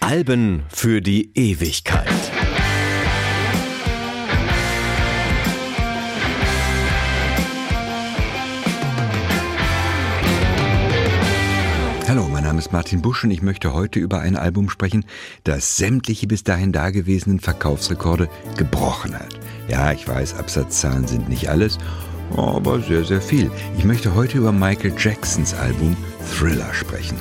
Alben für die Ewigkeit. Hallo, mein Name ist Martin Busch und ich möchte heute über ein Album sprechen, das sämtliche bis dahin dagewesenen Verkaufsrekorde gebrochen hat. Ja, ich weiß, Absatzzahlen sind nicht alles, aber sehr, sehr viel. Ich möchte heute über Michael Jacksons Album Thriller sprechen.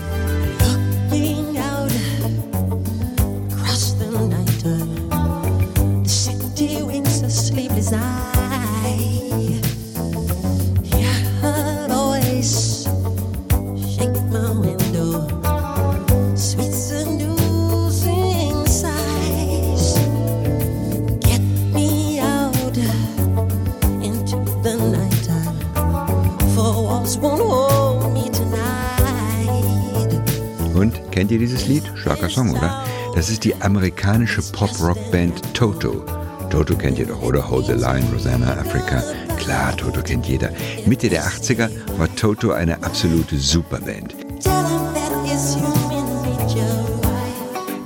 Lied? Starker Song, oder? Das ist die amerikanische Pop-Rock-Band Toto. Toto kennt ihr doch, oder? Hold the Line, Rosanna, Africa. Klar, Toto kennt jeder. Mitte der 80er war Toto eine absolute Superband.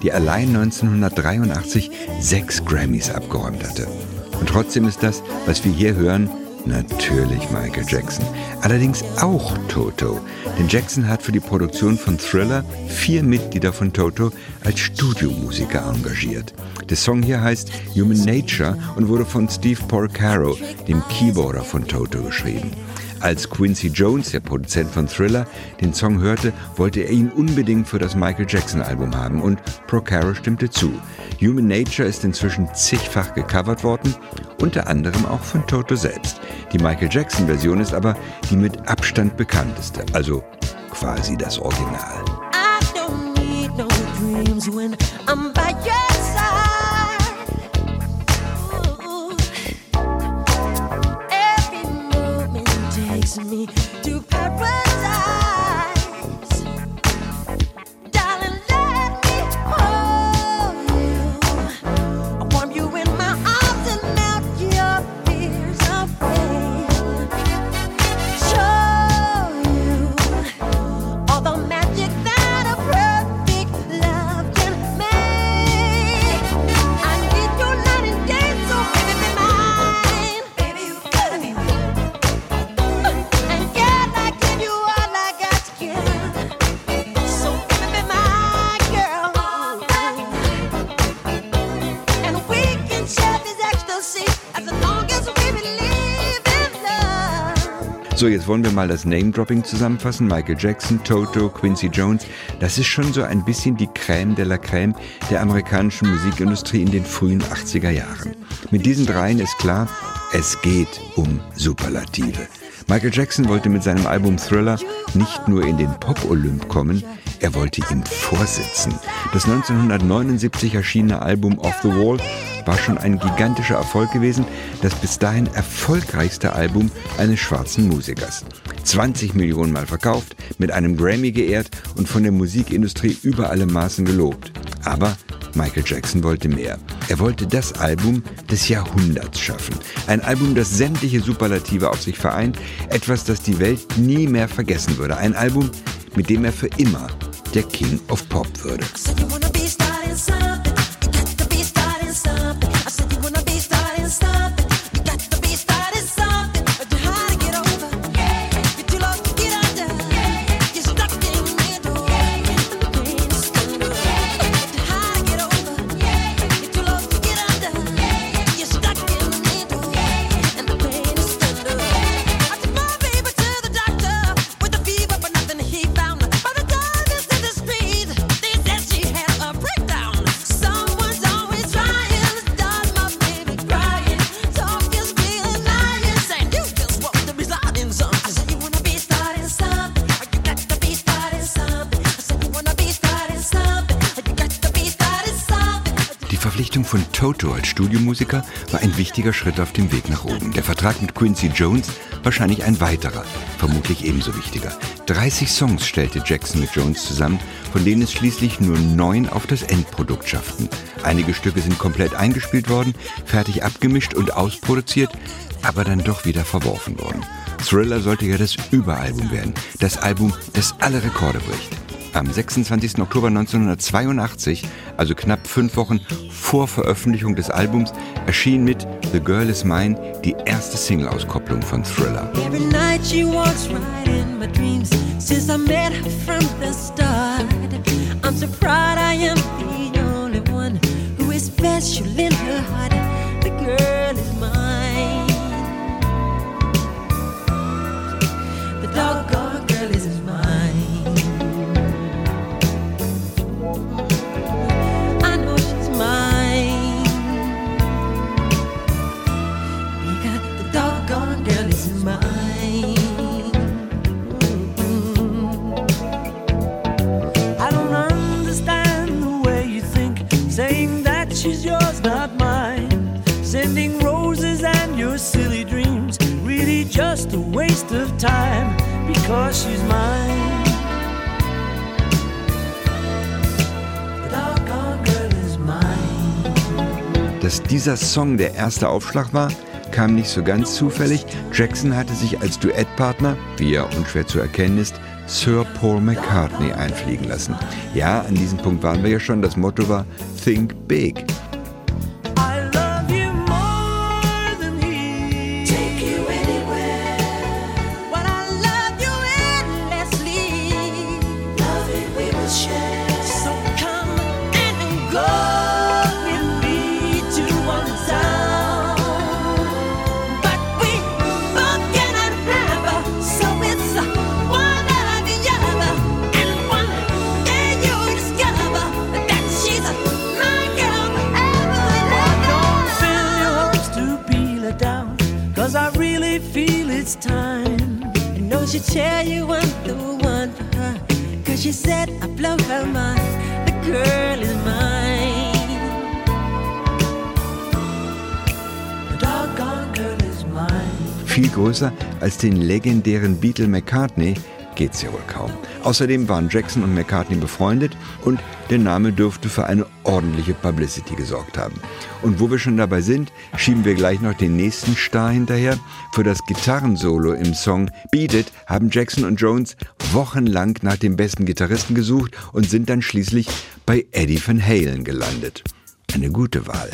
Die allein 1983 sechs Grammys abgeräumt hatte. Und trotzdem ist das, was wir hier hören, Natürlich Michael Jackson. Allerdings auch Toto. Denn Jackson hat für die Produktion von Thriller vier Mitglieder von Toto als Studiomusiker engagiert. Der Song hier heißt Human Nature und wurde von Steve Porcaro, dem Keyboarder von Toto, geschrieben. Als Quincy Jones, der Produzent von Thriller, den Song hörte, wollte er ihn unbedingt für das Michael Jackson-Album haben und Procaro stimmte zu. Human Nature ist inzwischen zigfach gecovert worden, unter anderem auch von Toto selbst. Die Michael Jackson-Version ist aber die mit Abstand bekannteste, also quasi das Original. I don't need no dreams when I'm So, jetzt wollen wir mal das Name-Dropping zusammenfassen. Michael Jackson, Toto, Quincy Jones. Das ist schon so ein bisschen die Crème de la Crème der amerikanischen Musikindustrie in den frühen 80er Jahren. Mit diesen dreien ist klar, es geht um Superlative. Michael Jackson wollte mit seinem Album Thriller nicht nur in den Pop-Olymp kommen, er wollte ihm vorsitzen. Das 1979 erschienene Album Off the Wall war schon ein gigantischer Erfolg gewesen, das bis dahin erfolgreichste Album eines schwarzen Musikers. 20 Millionen Mal verkauft, mit einem Grammy geehrt und von der Musikindustrie über alle Maßen gelobt. Aber Michael Jackson wollte mehr. Er wollte das Album des Jahrhunderts schaffen. Ein Album, das sämtliche Superlative auf sich vereint. Etwas, das die Welt nie mehr vergessen würde. Ein Album, mit dem er für immer der King of Pop würde. Von Toto als Studiomusiker war ein wichtiger Schritt auf dem Weg nach oben. Der Vertrag mit Quincy Jones wahrscheinlich ein weiterer, vermutlich ebenso wichtiger. 30 Songs stellte Jackson mit Jones zusammen, von denen es schließlich nur neun auf das Endprodukt schafften. Einige Stücke sind komplett eingespielt worden, fertig abgemischt und ausproduziert. aber dann doch wieder verworfen worden. Thriller sollte ja das Überalbum werden, das Album, das alle Rekorde bricht. Am 26. Oktober 1982, also knapp fünf Wochen vor Veröffentlichung des Albums, erschien mit The Girl Is Mine die erste Single-Auskopplung von Thriller. Every night she walks right in just a waste of time because she's mine. Dass dieser Song der erste Aufschlag war, kam nicht so ganz zufällig. Jackson hatte sich als Duettpartner, wie er unschwer zu erkennen ist, Sir Paul McCartney einfliegen lassen. Ja, an diesem Punkt waren wir ja schon. Das Motto war Think Big. She said I blow her mind. The girl is mine. The doggone girl is mine. Viel größer als den legendären Beatle McCartney geht's ja wohl kaum. Außerdem waren Jackson und McCartney befreundet und der Name dürfte für eine ordentliche Publicity gesorgt haben. Und wo wir schon dabei sind, schieben wir gleich noch den nächsten Star hinterher. Für das Gitarrensolo im Song Beat It haben Jackson und Jones wochenlang nach dem besten Gitarristen gesucht und sind dann schließlich bei Eddie Van Halen gelandet. Eine gute Wahl.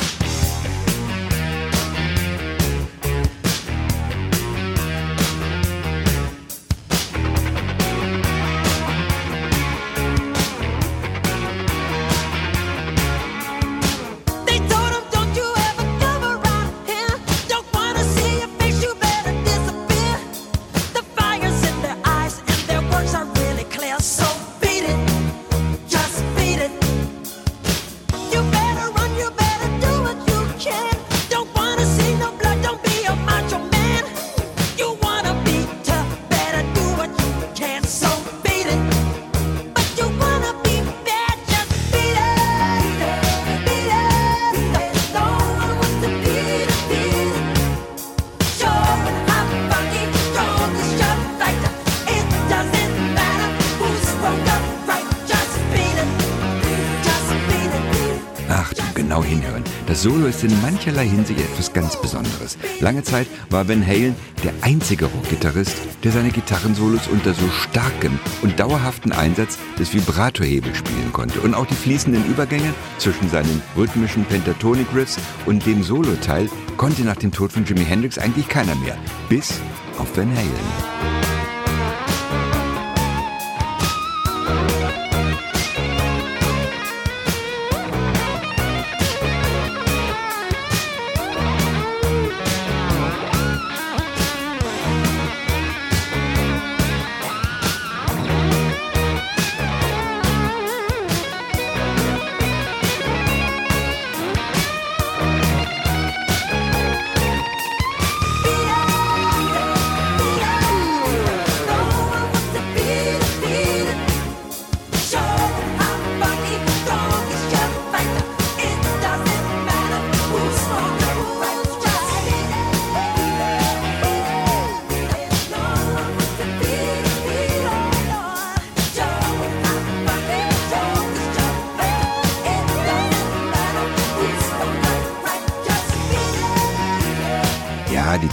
Ist in mancherlei Hinsicht etwas ganz Besonderes. Lange Zeit war Van Halen der einzige Rockgitarrist, der seine Gitarrensolos unter so starkem und dauerhaften Einsatz des Vibratohebels spielen konnte. Und auch die fließenden Übergänge zwischen seinen rhythmischen Pentatonic-Riffs und dem Soloteil konnte nach dem Tod von Jimi Hendrix eigentlich keiner mehr. Bis auf Van Halen.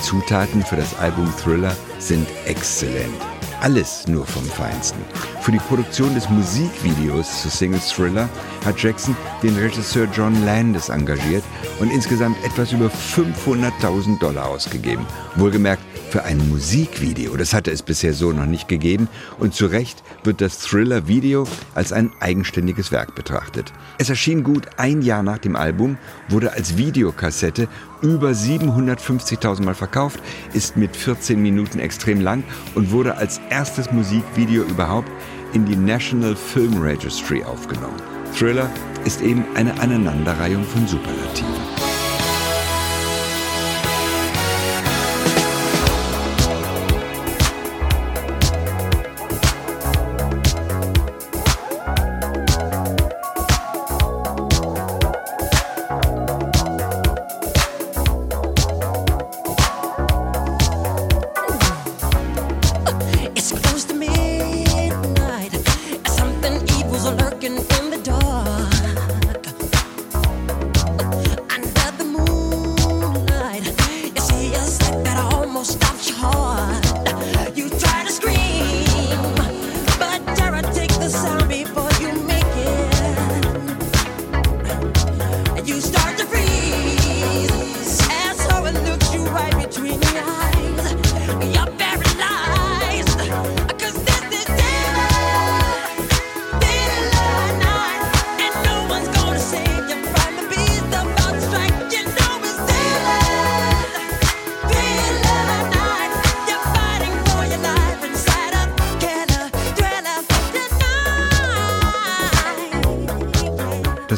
Zutaten für das Album Thriller sind exzellent. Alles nur vom Feinsten. Für die Produktion des Musikvideos zu Single Thriller hat Jackson den Regisseur John Landis engagiert und insgesamt etwas über 500.000 Dollar ausgegeben. Wohlgemerkt für ein Musikvideo. Das hatte es bisher so noch nicht gegeben und zu Recht wird das Thriller-Video als ein eigenständiges Werk betrachtet. Es erschien gut ein Jahr nach dem Album, wurde als Videokassette über 750.000 Mal verkauft, ist mit 14 Minuten extrem lang und wurde als erstes Musikvideo überhaupt in die National Film Registry aufgenommen. Thriller ist eben eine Aneinanderreihung von Superlativen.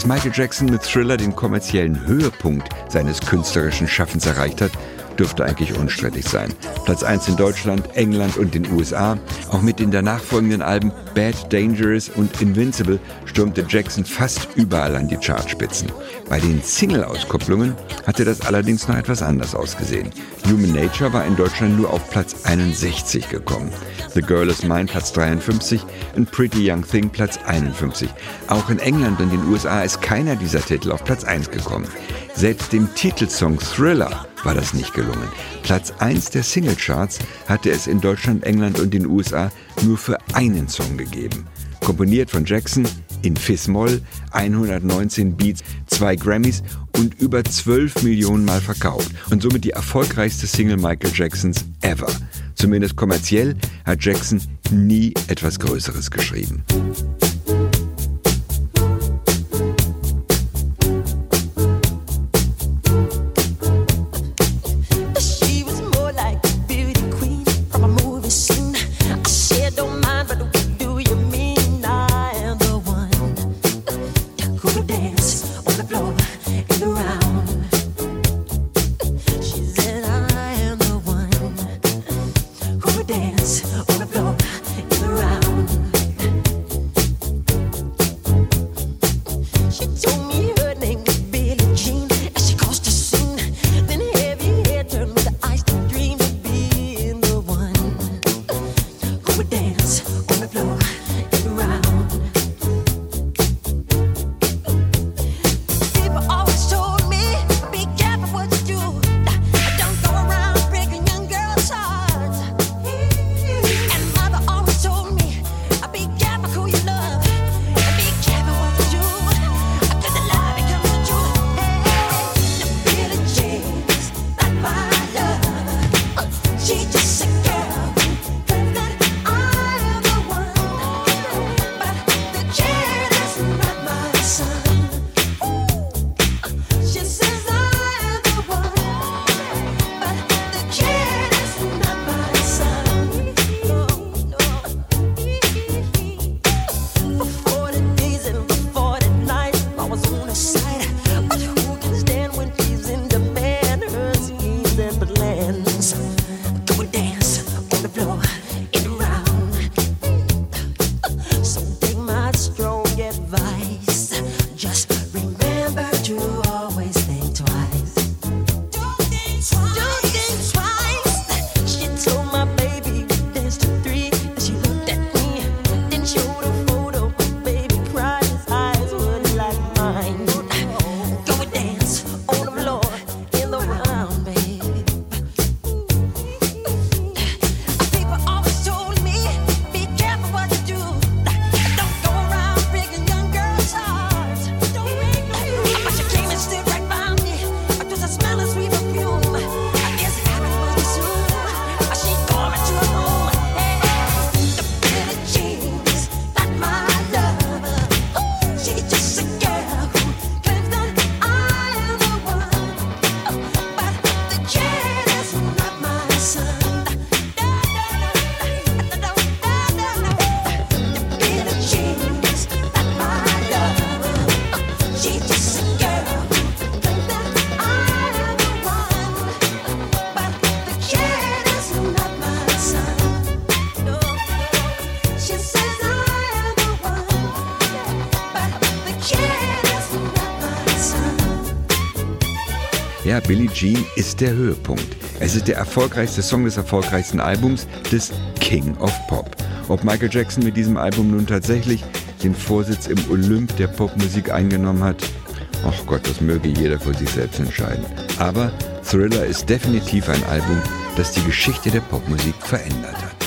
Michael Jackson mit Thriller den kommerziellen Höhepunkt seines künstlerischen Schaffens erreicht hat, dürfte eigentlich unstrittig sein. Platz 1 in Deutschland, England und den USA. Auch mit den danach folgenden Alben Bad, Dangerous und Invincible stürmte Jackson fast überall an die Chartspitzen. Bei den Single-Auskopplungen hatte das allerdings noch etwas anders ausgesehen. Human Nature war in Deutschland nur auf Platz 61 gekommen. The Girl Is Mine Platz 53 und Pretty Young Thing Platz 51. Auch in England und den USA ist keiner dieser Titel auf Platz 1 gekommen. Selbst dem Titelsong Thriller war das nicht gelungen. Platz 1 der Singlecharts hatte es in Deutschland, England und den USA nur für einen Song gegeben. Komponiert von Jackson in Fis-Moll, 119 Beats, zwei Grammys und über 12 Millionen Mal verkauft und somit die erfolgreichste Single Michael Jacksons ever. Zumindest kommerziell hat Jackson nie etwas Größeres geschrieben. Ja, Billie Jean ist der Höhepunkt. Es ist der erfolgreichste Song des erfolgreichsten Albums des King of Pop. Ob Michael Jackson mit diesem Album nun tatsächlich den Vorsitz im Olymp der Popmusik eingenommen hat, ach Gott, das möge jeder für sich selbst entscheiden. Aber Thriller ist definitiv ein Album, das die Geschichte der Popmusik verändert hat.